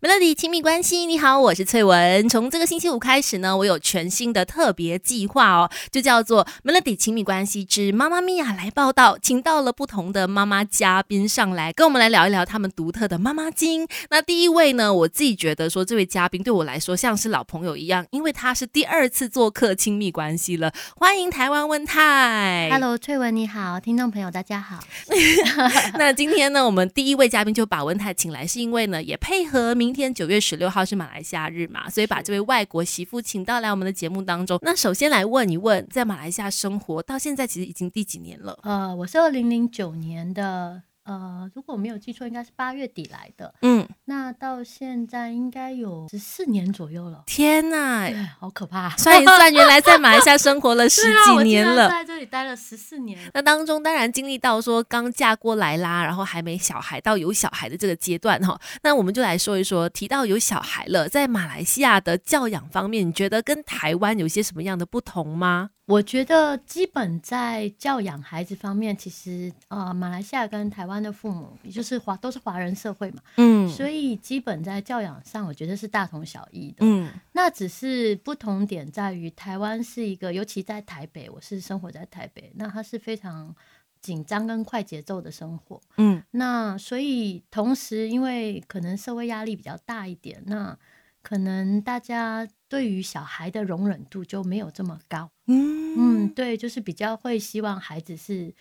Melody 亲密关系，你好，我是翠文。从这个星期五开始呢，我有全新的特别计划哦，就叫做 Melody 亲密关系之妈妈咪呀来报道，请到了不同的妈妈嘉宾上来，跟我们来聊一聊他们独特的妈妈经。那第一位呢，我自己觉得说这位嘉宾对我来说像是老朋友一样，因为他是第二次做客亲密关系了。欢迎台湾温泰，Hello 翠文你好，听众朋友大家好。那今天呢，我们第一位嘉宾就把温泰请来，是因为呢也配合明。天九月十六号是马来西亚日嘛，所以把这位外国媳妇请到来我们的节目当中。那首先来问一问，在马来西亚生活到现在其实已经第几年了？呃，我是二零零九年的。呃，如果我没有记错，应该是八月底来的。嗯，那到现在应该有十四年左右了。天哪，好可怕！算一算，原来在马来西亚生活了 十几年了，在这里待了十四年。那当中当然经历到说刚嫁过来啦，然后还没小孩到有小孩的这个阶段哈。那我们就来说一说，提到有小孩了，在马来西亚的教养方面，你觉得跟台湾有些什么样的不同吗？我觉得基本在教养孩子方面，其实呃，马来西亚跟台湾的父母，也就是华都是华人社会嘛，嗯，所以基本在教养上，我觉得是大同小异的，嗯，那只是不同点在于，台湾是一个，尤其在台北，我是生活在台北，那它是非常紧张跟快节奏的生活，嗯，那所以同时，因为可能社会压力比较大一点，那可能大家。对于小孩的容忍度就没有这么高，嗯。嗯，对，就是比较会希望孩子是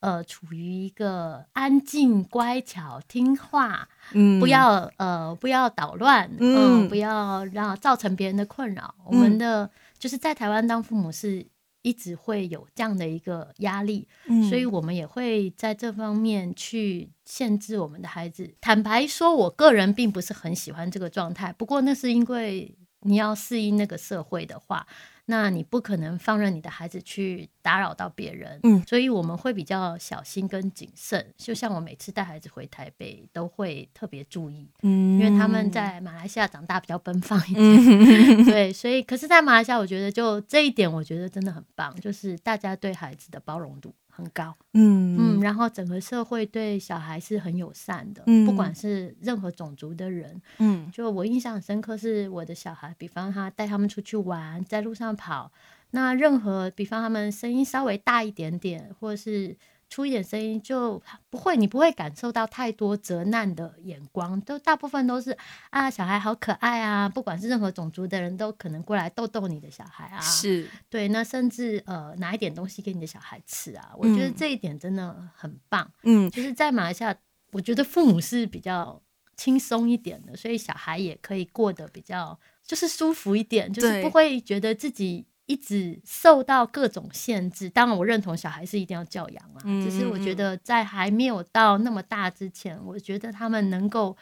呃处于一个安静、乖巧、听话，嗯，不要呃不要捣乱，嗯，不要让造成别人的困扰。我们的就是在台湾当父母是一直会有这样的一个压力，所以我们也会在这方面去限制我们的孩子。坦白说，我个人并不是很喜欢这个状态，不过那是因为。你要适应那个社会的话，那你不可能放任你的孩子去打扰到别人，嗯，所以我们会比较小心跟谨慎。就像我每次带孩子回台北，都会特别注意，嗯，因为他们在马来西亚长大比较奔放一点，对，所以可是，在马来西亚，我觉得就这一点，我觉得真的很棒，就是大家对孩子的包容度。很高，嗯。嗯，然后整个社会对小孩是很友善的，不管是任何种族的人，嗯，就我印象很深刻，是我的小孩，比方他带他们出去玩，在路上跑，那任何比方他们声音稍微大一点点，或者是。出一点声音就不会，你不会感受到太多责难的眼光，都大部分都是啊，小孩好可爱啊，不管是任何种族的人都可能过来逗逗你的小孩啊，是。对，那甚至呃拿一点东西给你的小孩吃啊，我觉得这一点真的很棒，嗯，就是在马来西亚，我觉得父母是比较轻松一点的，所以小孩也可以过得比较就是舒服一点，就是不会觉得自己。一直受到各种限制，当然我认同小孩是一定要教养啊，只是我觉得在还没有到那么大之前，我觉得他们能够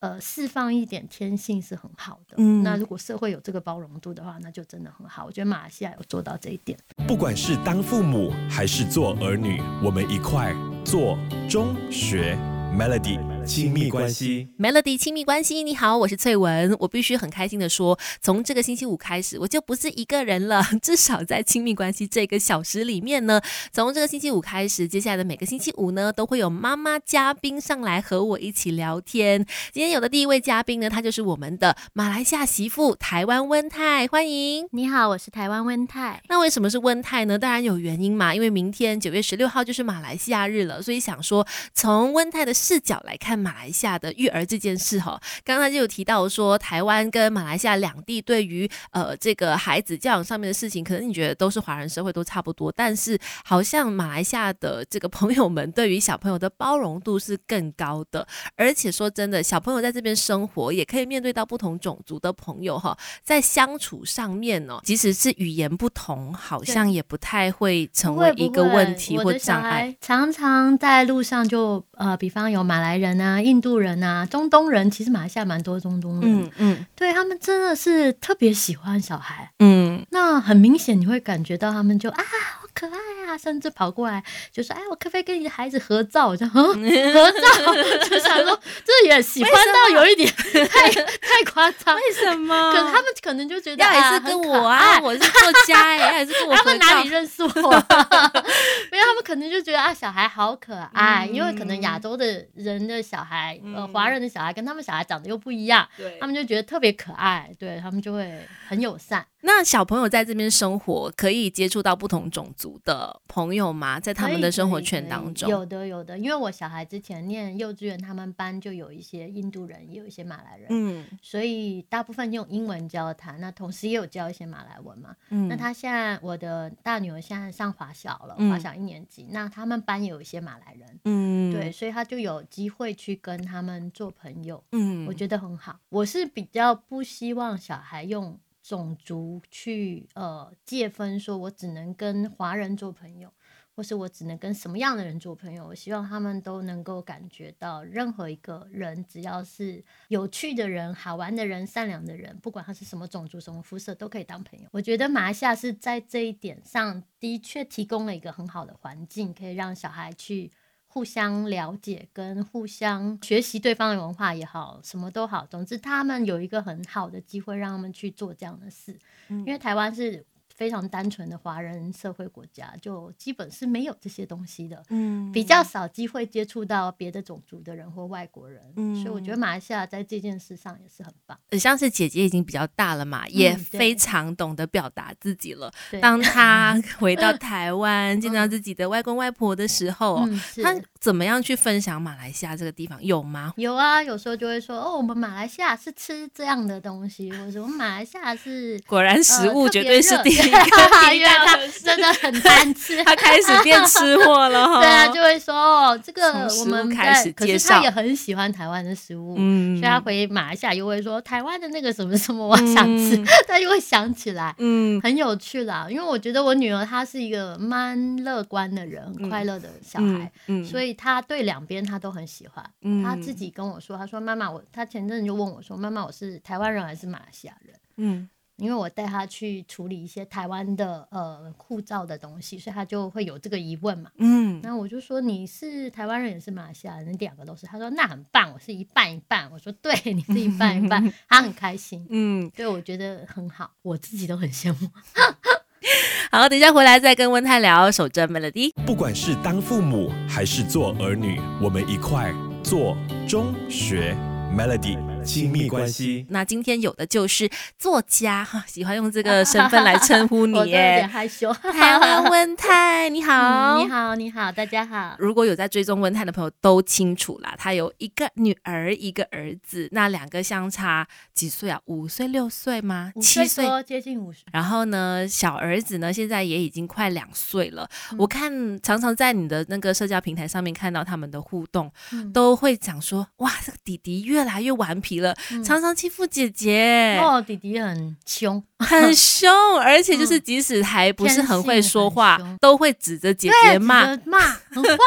呃释放一点天性是很好的。那如果社会有这个包容度的话，那就真的很好。我觉得马来西亚有做到这一点。不管是当父母还是做儿女，我们一块做中学 Melody。亲密关系，Melody 亲密关系，你好，我是翠文。我必须很开心的说，从这个星期五开始，我就不是一个人了。至少在亲密关系这个小时里面呢，从这个星期五开始，接下来的每个星期五呢，都会有妈妈嘉宾上来和我一起聊天。今天有的第一位嘉宾呢，他就是我们的马来西亚媳妇台湾温泰，欢迎。你好，我是台湾温泰。那为什么是温泰呢？当然有原因嘛，因为明天九月十六号就是马来西亚日了，所以想说从温泰的视角来看。看马来西亚的育儿这件事哈，刚刚就有提到说，台湾跟马来西亚两地对于呃这个孩子教养上面的事情，可能你觉得都是华人社会都差不多，但是好像马来西亚的这个朋友们对于小朋友的包容度是更高的，而且说真的，小朋友在这边生活也可以面对到不同种族的朋友哈，在相处上面哦，即使是语言不同，好像也不太会成为一个问题或障碍。常常在路上就呃，比方有马来人。啊，印度人啊，中东人，其实马来西亚蛮多中东人，嗯嗯，对他们真的是特别喜欢小孩，嗯，那很明显你会感觉到他们就啊，好可爱啊甚至跑过来就说：“哎，我可不可以跟你的孩子合照？”我就合照，就想说这也喜欢到有一点太太夸张。为什么？可他们可能就觉得要也是跟我啊，我是作家哎，还是跟我 他们哪里认识我？因为他们可能就觉得啊，小孩好可爱，因为可能亚洲的人的小孩，呃，华人的小孩跟他们小孩长得又不一样，对，他们就觉得特别可爱，对他们就会很友善。那小朋友在这边生活，可以接触到不同种族的朋友吗？在他们的生活圈当中，有的有的。因为我小孩之前念幼稚园，他们班就有一些印度人，也有一些马来人，嗯，所以大部分用英文交谈。那同时也有教一些马来文嘛。嗯，那他现在我的大女儿现在上华小了，华小一年级，那他们班也有一些马来人，嗯，对，所以他就有机会去跟他们做朋友，嗯，我觉得很好。我是比较不希望小孩用。种族去呃界分，说我只能跟华人做朋友，或是我只能跟什么样的人做朋友？我希望他们都能够感觉到，任何一个人只要是有趣的人、好玩的人、善良的人，不管他是什么种族、什么肤色，都可以当朋友。我觉得马来西亚是在这一点上的确提供了一个很好的环境，可以让小孩去。互相了解跟互相学习对方的文化也好，什么都好，总之他们有一个很好的机会让他们去做这样的事，因为台湾是。非常单纯的华人社会国家，就基本是没有这些东西的，嗯，比较少机会接触到别的种族的人或外国人，嗯，所以我觉得马来西亚在这件事上也是很棒。像是姐姐已经比较大了嘛，也非常懂得表达自己了。当 她回到台湾见到自己的外公外婆的时候，她怎么样去分享马来西亚这个地方？有吗？有啊，有时候就会说哦，我们马来西亚是吃这样的东西，或者我们马来西亚是果然食物绝对是第一。因为他真的很贪吃，他开始变吃货了哈。对啊，就会说哦，这个我们开始可是他也很喜欢台湾的食物，嗯，所以他回马来西亚又会说台湾的那个什么什么，我想吃，他就会想起来，嗯，很有趣啦。因为我觉得我女儿她是一个蛮乐观的人，很快乐的小孩，嗯，所以她对两边她都很喜欢。她自己跟我说，她说妈妈，我她前阵子就问我说，妈妈，我是台湾人还是马来西亚人？嗯。因为我带他去处理一些台湾的呃护照的东西，所以他就会有这个疑问嘛。嗯，然后我就说你是台湾人也是马来西亚人，两个都是。他说那很棒，我是一半一半。我说对，你是一半一半，他很开心。嗯，对，我觉得很好，我自己都很羡慕。好，等一下回来再跟温泰聊守着 melody。不管是当父母还是做儿女，我们一块做中学 melody。亲密关系。那今天有的就是作家哈，喜欢用这个身份来称呼你，有点害羞。台湾温泰，你好，你好，你好，大家好。如果有在追踪温泰的朋友都清楚啦，他有一个女儿，一个儿子，那两个相差几岁啊？五岁、六岁吗？七岁，接近五岁。然后呢，小儿子呢，现在也已经快两岁了。我看常常在你的那个社交平台上面看到他们的互动，都会讲说，哇，这个弟弟越来越顽皮。了，常常欺负姐姐。哦，弟弟很凶，很凶，而且就是即使还不是很会说话，都会指着姐姐骂。骂，很坏。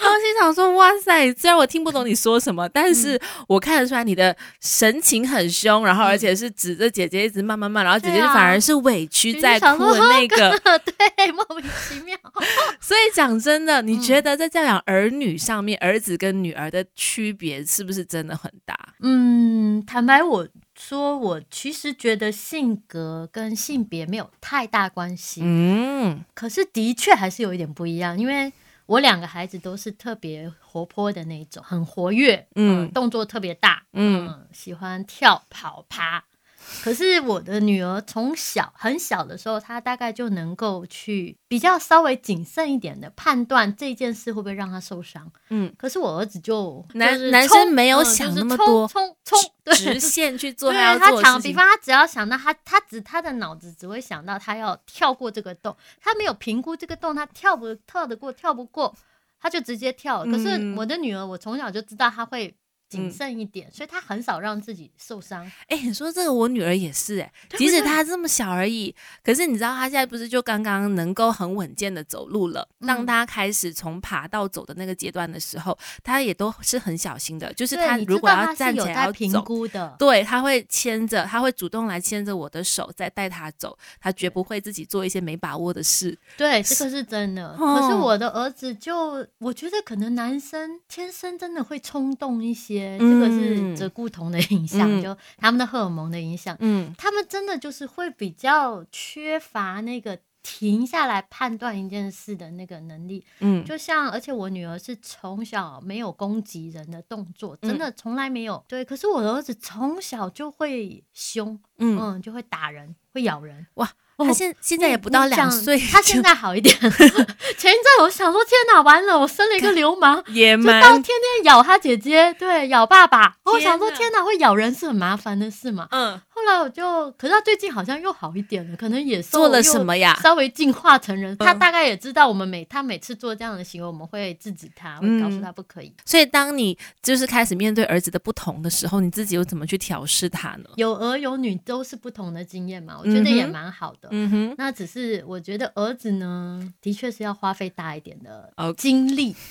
然后心想说：哇塞，虽然我听不懂你说什么，但是我看得出来你的神情很凶，然后而且是指着姐姐一直骂骂骂，然后姐姐反而是委屈在哭的那个，对，莫名其妙。所以讲真的，你觉得在教养儿女上面，儿子跟女儿的区别是不是真的很大？嗯，坦白我说，我其实觉得性格跟性别没有太大关系。嗯，可是的确还是有一点不一样，因为我两个孩子都是特别活泼的那种，很活跃，嗯，动作特别大，嗯，喜欢跳、跑、爬。可是我的女儿从小很小的时候，她大概就能够去比较稍微谨慎一点的判断这件事会不会让她受伤。嗯，可是我儿子就男男生没有想那么多，冲冲 直线去做他要做的比方他只要想到他他只他的脑子只会想到他要跳过这个洞，他没有评估这个洞他跳不跳得过跳不过，他就直接跳。可是我的女儿，我从小就知道她会。谨慎一点，所以他很少让自己受伤。哎，你说这个，我女儿也是哎，即使她这么小而已，可是你知道她现在不是就刚刚能够很稳健的走路了？当她开始从爬到走的那个阶段的时候，她也都是很小心的，就是她如果要站起来要评估的，对，她会牵着，她会主动来牵着我的手，再带她走，她绝不会自己做一些没把握的事。对，这个是真的。可是我的儿子就，我觉得可能男生天生真的会冲动一些，这个是。这固酮的影响，就他们的荷尔蒙的影响，嗯，他们真的就是会比较缺乏那个停下来判断一件事的那个能力，嗯，就像而且我女儿是从小没有攻击人的动作，真的从来没有，对，可是我的儿子从小就会凶，嗯，就会打人，会咬人，哇。他现现在也不到两岁，他现在好一点。前一阵我想说，天哪，完了，我生了一个流氓，野蛮，到天天咬他姐姐，对，咬爸爸。我想说，天哪，会咬人是很麻烦的事嘛。嗯。后来我就，可是他最近好像又好一点了，可能也做了什么呀？稍微进化成人。他大概也知道，我们每他每次做这样的行为，我们会制止他，会告诉他不可以。所以，当你就是开始面对儿子的不同的时候，你自己又怎么去调试他呢？有儿有女都是不同的经验嘛，我觉得也蛮好的。嗯哼，那只是我觉得儿子呢，的确是要花费大一点的精力。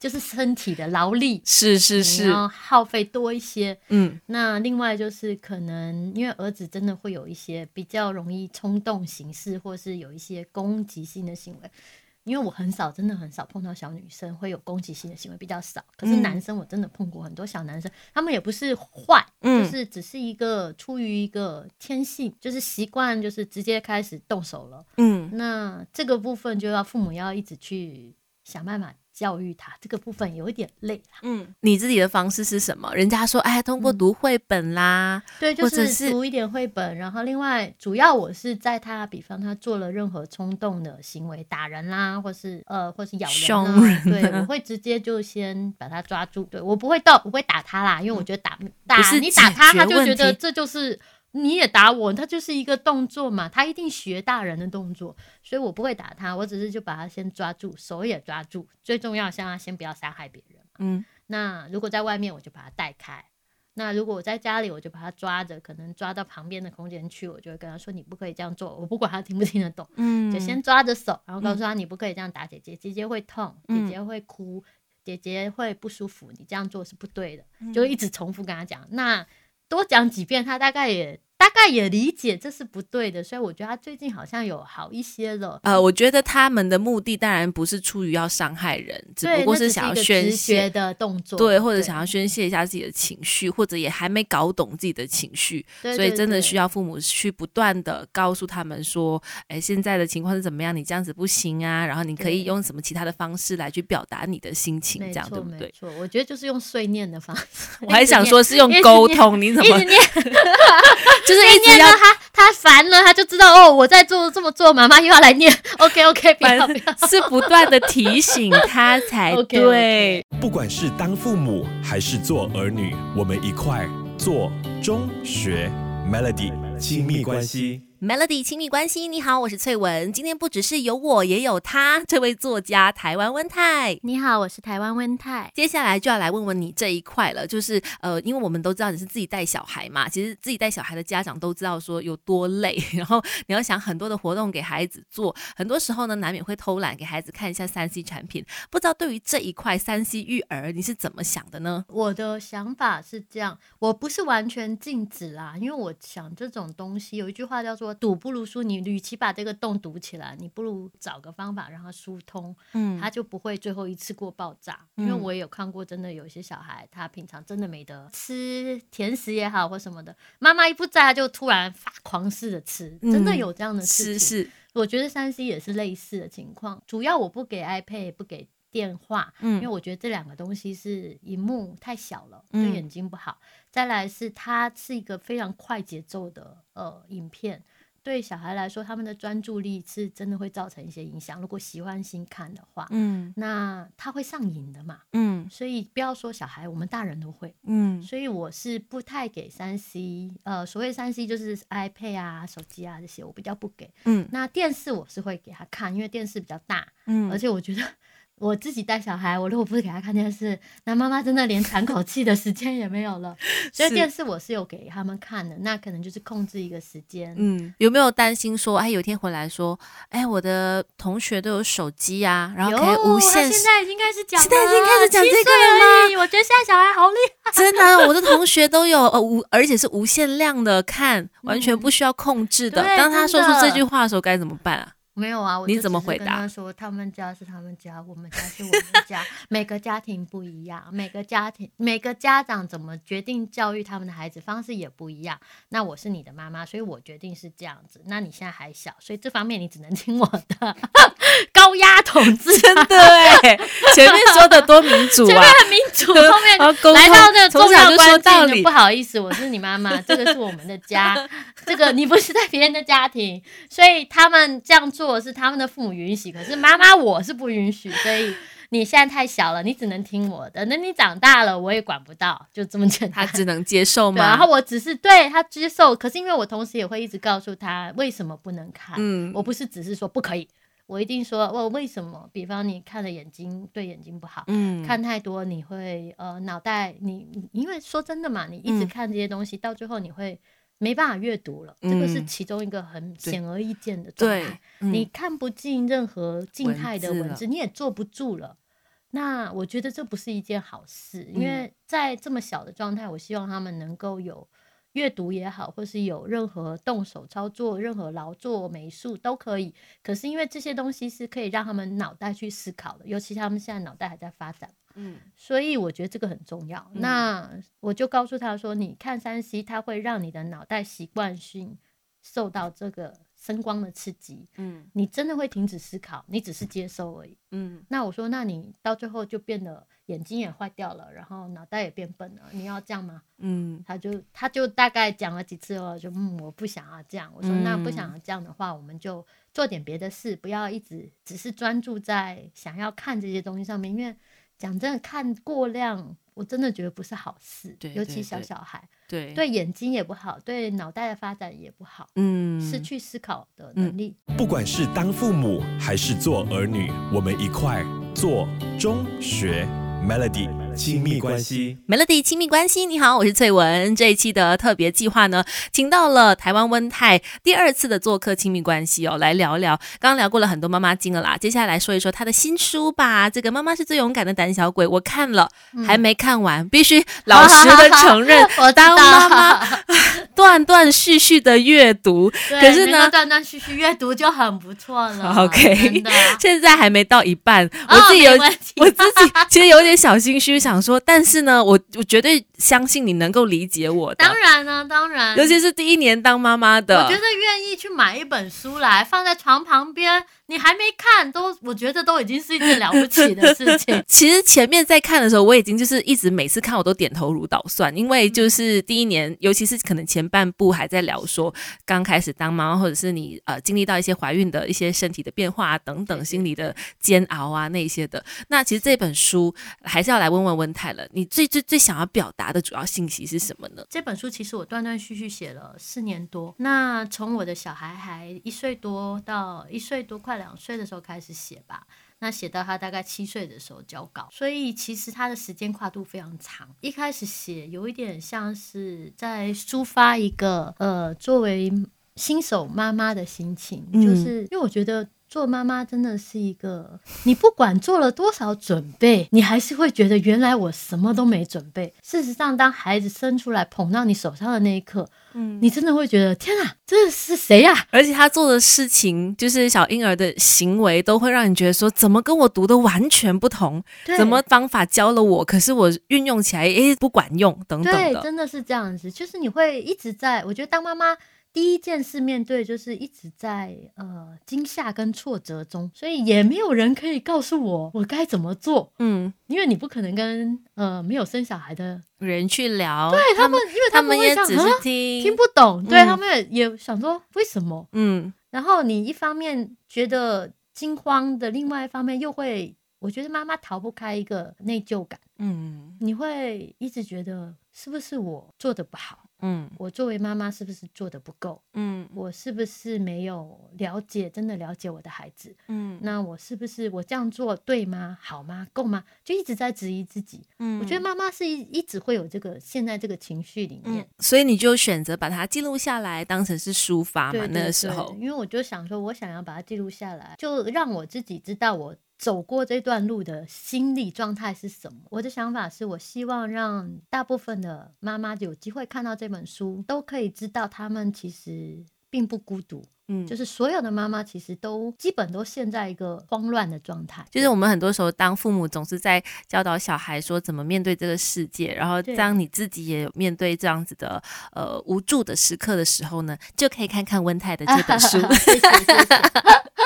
就是身体的劳力是是是，然后耗费多一些。嗯，那另外就是可能因为儿子真的会有一些比较容易冲动行事，或是有一些攻击性的行为。因为我很少，真的很少碰到小女生会有攻击性的行为，比较少。可是男生我真的碰过很多小男生，他们也不是坏，就是只是一个出于一个天性，就是习惯，就是直接开始动手了。嗯，那这个部分就要父母要一直去想办法。教育他这个部分有一点累啦嗯，你自己的方式是什么？人家说，哎，通过读绘本啦，对，就是读一点绘本。然后另外，主要我是在他，比方他做了任何冲动的行为，打人啦，或是呃，或是咬人，对，我会直接就先把他抓住。对我不会到，不会打他啦，因为我觉得打打你打他，他就觉得这就是。你也打我，他就是一个动作嘛，他一定学大人的动作，所以我不会打他，我只是就把他先抓住，手也抓住，最重要，像他先不要伤害别人。嗯，那如果在外面，我就把他带开；那如果我在家里，我就把他抓着，可能抓到旁边的空间去，我就会跟他说：“你不可以这样做。”我不管他听不听得懂，嗯，就先抓着手，然后告诉他：“你不可以这样打姐姐，姐姐会痛，姐姐会哭，姐姐会不舒服，你这样做是不对的。”就一直重复跟他讲。那多讲几遍，他大概也。大概也理解这是不对的，所以我觉得他最近好像有好一些了。呃，我觉得他们的目的当然不是出于要伤害人，只不过是想要宣泄的动作，对，或者想要宣泄一下自己的情绪，或者也还没搞懂自己的情绪，所以真的需要父母去不断的告诉他们说，哎，现在的情况是怎么样？你这样子不行啊，然后你可以用什么其他的方式来去表达你的心情，这样对不对？错，我觉得就是用碎念的方式。我还想说是用沟通，你怎么？就是一直要他，他烦了，他就知道哦，我在做这么做，妈妈又要来念。OK OK，不要不要，是不断的提醒他才 对。不管是当父母还是做儿女，我们一块做中学 Melody 亲密关系。Melody 亲密关系，你好，我是翠文。今天不只是有我，也有他，这位作家台湾温泰。你好，我是台湾温泰。接下来就要来问问你这一块了，就是呃，因为我们都知道你是自己带小孩嘛，其实自己带小孩的家长都知道说有多累，然后你要想很多的活动给孩子做，很多时候呢难免会偷懒给孩子看一下三 C 产品。不知道对于这一块三 C 育儿你是怎么想的呢？我的想法是这样，我不是完全禁止啦，因为我想这种东西有一句话叫做。堵不如疏，你与其把这个洞堵起来，你不如找个方法让它疏通，嗯，它就不会最后一次过爆炸。因为我也有看过，真的有些小孩，他平常真的没得吃甜食也好或什么的，妈妈一不在，他就突然发狂似的吃，真的有这样的事情。我觉得三 C 也是类似的情况，主要我不给 iPad，不给电话，嗯，因为我觉得这两个东西是荧幕太小了，对眼睛不好。再来是它是一个非常快节奏的呃影片。对小孩来说，他们的专注力是真的会造成一些影响。如果习惯性看的话，嗯，那他会上瘾的嘛，嗯，所以不要说小孩，我们大人都会，嗯，所以我是不太给三 C，呃，所谓三 C 就是 iPad 啊、手机啊这些，我比较不给，嗯，那电视我是会给他看，因为电视比较大，嗯，而且我觉得。我自己带小孩，我如果不是给他看电视，那妈妈真的连喘口气的时间也没有了。所以电视我是有给他们看的，那可能就是控制一个时间。嗯，有没有担心说，哎，有一天回来说，哎，我的同学都有手机啊，然后可以无限。现在已经开始讲，现在已经开始讲这个了吗？我觉得现在小孩好厉害，真的，我的 同学都有呃无，而且是无限量的看，完全不需要控制的。当他说出这句话的时候，该怎么办啊？没有啊，你怎么回答？他说他们家是他们家，我们家是我们家，每个家庭不一样，每个家庭每个家长怎么决定教育他们的孩子方式也不一样。那我是你的妈妈，所以我决定是这样子。那你现在还小，所以这方面你只能听我的。高压统治，真的哎，前面说的多民 主啊，前面很民主，后面来到这个重要关键，不好意思，我是你妈妈，这个是我们的家，这个你不是在别人的家庭，所以他们这样做的是他们的父母允许，可是妈妈我是不允许，所以你现在太小了，你只能听我的，等你长大了我也管不到，就这么简单，他只能接受吗？然后我只是对他接受，可是因为我同时也会一直告诉他为什么不能看，嗯，我不是只是说不可以。我一定说，我为什么？比方你看的眼睛对眼睛不好，嗯，看太多你会呃脑袋你，因为说真的嘛，你一直看这些东西，到最后你会没办法阅读了，这个是其中一个很显而易见的状态。你看不进任何静态的文字，你也坐不住了。那我觉得这不是一件好事，因为在这么小的状态，我希望他们能够有。阅读也好，或是有任何动手操作、任何劳作、美术都可以。可是因为这些东西是可以让他们脑袋去思考的，尤其他们现在脑袋还在发展，嗯，所以我觉得这个很重要。那我就告诉他说：“你看三 C，它会让你的脑袋习惯性受到这个。”声光的刺激，嗯，你真的会停止思考，你只是接收而已，嗯。那我说，那你到最后就变得眼睛也坏掉了，然后脑袋也变笨了，你要这样吗？嗯，他就他就大概讲了几次哦，就嗯，我不想要这样。我说，那不想要这样的话，我们就做点别的事，不要一直只是专注在想要看这些东西上面，因为讲真的，看过量。我真的觉得不是好事，尤其小小孩，对对眼睛也不好，对脑袋的发展也不好，嗯，失去思考的能力。不管是当父母还是做儿女，我们一块做中学 Melody。亲密关系，Melody 亲密关系，你好，我是翠文。这一期的特别计划呢，请到了台湾温泰第二次的做客亲密关系哦，来聊聊。刚刚聊过了很多妈妈经了啦，接下来说一说她的新书吧。这个妈妈是最勇敢的胆小鬼，我看了还没看完，必须老实的 承认，我当妈妈 断断续续的阅读，可是呢，断断续续阅读就很不错了。OK，现在还没到一半，我自己有，我自己其实有点小心虚。想说，但是呢，我我绝对相信你能够理解我的。当然呢，当然，尤其是第一年当妈妈的，我觉得愿意去买一本书来放在床旁边。你还没看，都我觉得都已经是一件了不起的事情。其实前面在看的时候，我已经就是一直每次看我都点头如捣蒜，因为就是第一年，尤其是可能前半部还在聊说刚开始当妈，或者是你呃经历到一些怀孕的一些身体的变化等等，心理的煎熬啊那些的。那其实这本书还是要来问问温泰了，你最最最想要表达的主要信息是什么呢？这本书其实我断断续续写了四年多，那从我的小孩还一岁多到一岁多快。两岁的时候开始写吧，那写到他大概七岁的时候交稿，所以其实他的时间跨度非常长。一开始写有一点像是在抒发一个呃作为新手妈妈的心情，就是因为我觉得。做妈妈真的是一个，你不管做了多少准备，你还是会觉得原来我什么都没准备。事实上，当孩子生出来捧到你手上的那一刻，嗯，你真的会觉得天啊，这是谁呀？而且他做的事情，就是小婴儿的行为，都会让你觉得说，怎么跟我读的完全不同？怎么方法教了我，可是我运用起来，诶，不管用等等的，真的是这样子。就是你会一直在，我觉得当妈妈。第一件事面对就是一直在呃惊吓跟挫折中，所以也没有人可以告诉我我该怎么做。嗯，因为你不可能跟呃没有生小孩的人去聊，对他们，因为他们也只是听听不懂，对他们也也想说为什么？嗯，然后你一方面觉得惊慌的，另外一方面又会我觉得妈妈逃不开一个内疚感，嗯，你会一直觉得是不是我做的不好？嗯，我作为妈妈是不是做的不够？嗯，我是不是没有了解，真的了解我的孩子？嗯，那我是不是我这样做对吗？好吗？够吗？就一直在质疑自己。嗯，我觉得妈妈是一一直会有这个现在这个情绪里面，所以你就选择把它记录下来，当成是抒发嘛。那个时候，因为我就想说，我想要把它记录下来，就让我自己知道我。走过这段路的心理状态是什么？我的想法是我希望让大部分的妈妈有机会看到这本书，都可以知道他们其实并不孤独。嗯，就是所有的妈妈其实都基本都陷在一个慌乱的状态。就是我们很多时候当父母总是在教导小孩说怎么面对这个世界，然后当你自己也面对这样子的呃无助的时刻的时候呢，就可以看看温泰的这本书。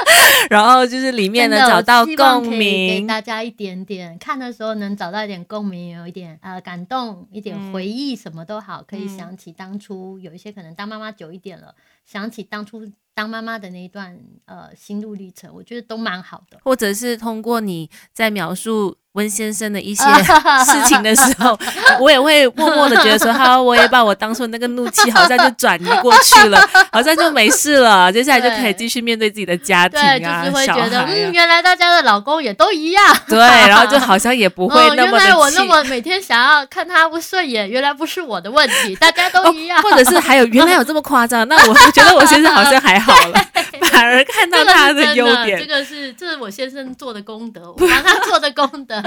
然后就是里面呢找到共鸣，给大家一点点看的时候能找到一点共鸣，有一点呃感动，一点回忆什么都好，可以想起当初有一些可能当妈妈久一点了，想起当初。当妈妈的那一段呃心路历程，我觉得都蛮好的。或者是通过你在描述温先生的一些 事情的时候，我也会默默的觉得说，哈，我也把我当初那个怒气好像就转移过去了，好像就没事了。接下来就可以继续面对自己的家庭啊，会觉得。嗯，原来大家的老公也都一样。对，然后就好像也不 会那么原来我那么每天想要看他不顺眼，原来不是我的问题，大家都一样。或者是还有原来有这么夸张？那我 觉得我先生好像还好。好了，反而看到他的优点。这个是这是我先生做的功德，我帮他做的功德。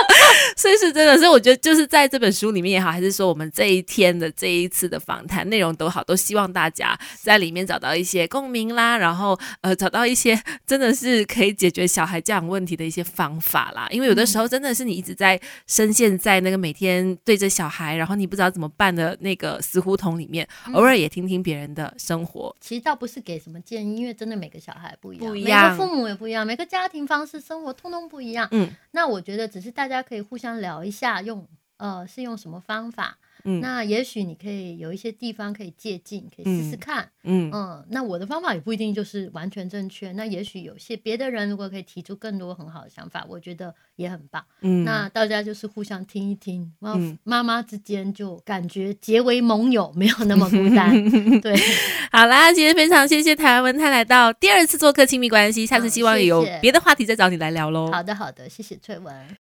所以是真的，所以我觉得就是在这本书里面也好，还是说我们这一天的这一次的访谈内容都好，都希望大家在里面找到一些共鸣啦，然后呃找到一些真的是可以解决小孩教养问题的一些方法啦。因为有的时候真的是你一直在深陷在那个每天对着小孩，然后你不知道怎么办的那个死胡同里面，偶尔也听听别人的生活。其实倒不是给。什么建议？因为真的每个小孩不一样，每个父母也不一样，每个家庭方式、生活通通不一样。嗯，那我觉得只是大家可以互相聊一下，用呃是用什么方法。嗯，那也许你可以有一些地方可以借鉴，可以试试看。嗯嗯，那我的方法也不一定就是完全正确。那也许有些别的人如果可以提出更多很好的想法，我觉得也很棒。嗯，那大家就是互相听一听，妈妈妈之间就感觉结为盟友，没有那么孤单。对，好啦，今天非常谢谢台湾文泰来到第二次做客亲密关系，下次希望有别的话题再找你来聊喽。好的好的，谢谢翠文。